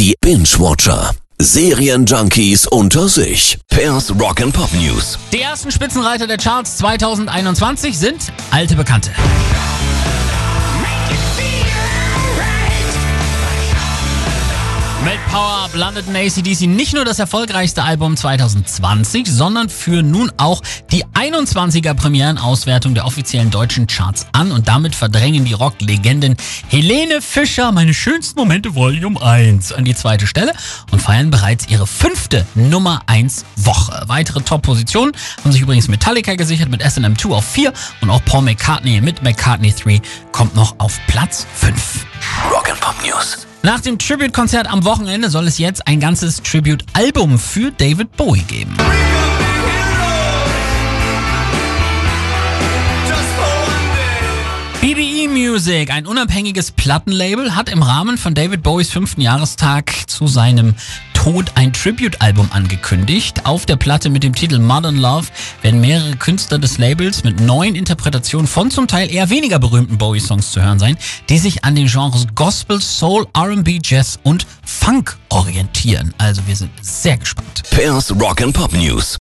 Die Binge-Watcher. Serienjunkies unter sich. Pairs Rock and Pop News. Die ersten Spitzenreiter der Charts 2021 sind alte Bekannte. Mit Power Up landeten ACDC nicht nur das erfolgreichste Album 2020, sondern führen nun auch die 21er Premierenauswertung der offiziellen deutschen Charts an und damit verdrängen die Rocklegenden Helene Fischer meine schönsten Momente Volume 1 an die zweite Stelle und feiern bereits ihre fünfte Nummer 1 Woche. Weitere Top-Positionen haben sich übrigens Metallica gesichert mit SM2 auf 4 und auch Paul McCartney mit McCartney 3 kommt noch auf Platz 5. Nach dem Tribute-Konzert am Wochenende soll es jetzt ein ganzes Tribute-Album für David Bowie geben. BBE Music, ein unabhängiges Plattenlabel, hat im Rahmen von David Bowies fünften Jahrestag zu seinem Tod ein Tribute-Album angekündigt. Auf der Platte mit dem Titel Modern Love werden mehrere Künstler des Labels mit neuen Interpretationen von zum Teil eher weniger berühmten Bowie-Songs zu hören sein, die sich an den Genres Gospel, Soul, R&B, Jazz und Funk orientieren. Also wir sind sehr gespannt. Pairs Rock and Pop News.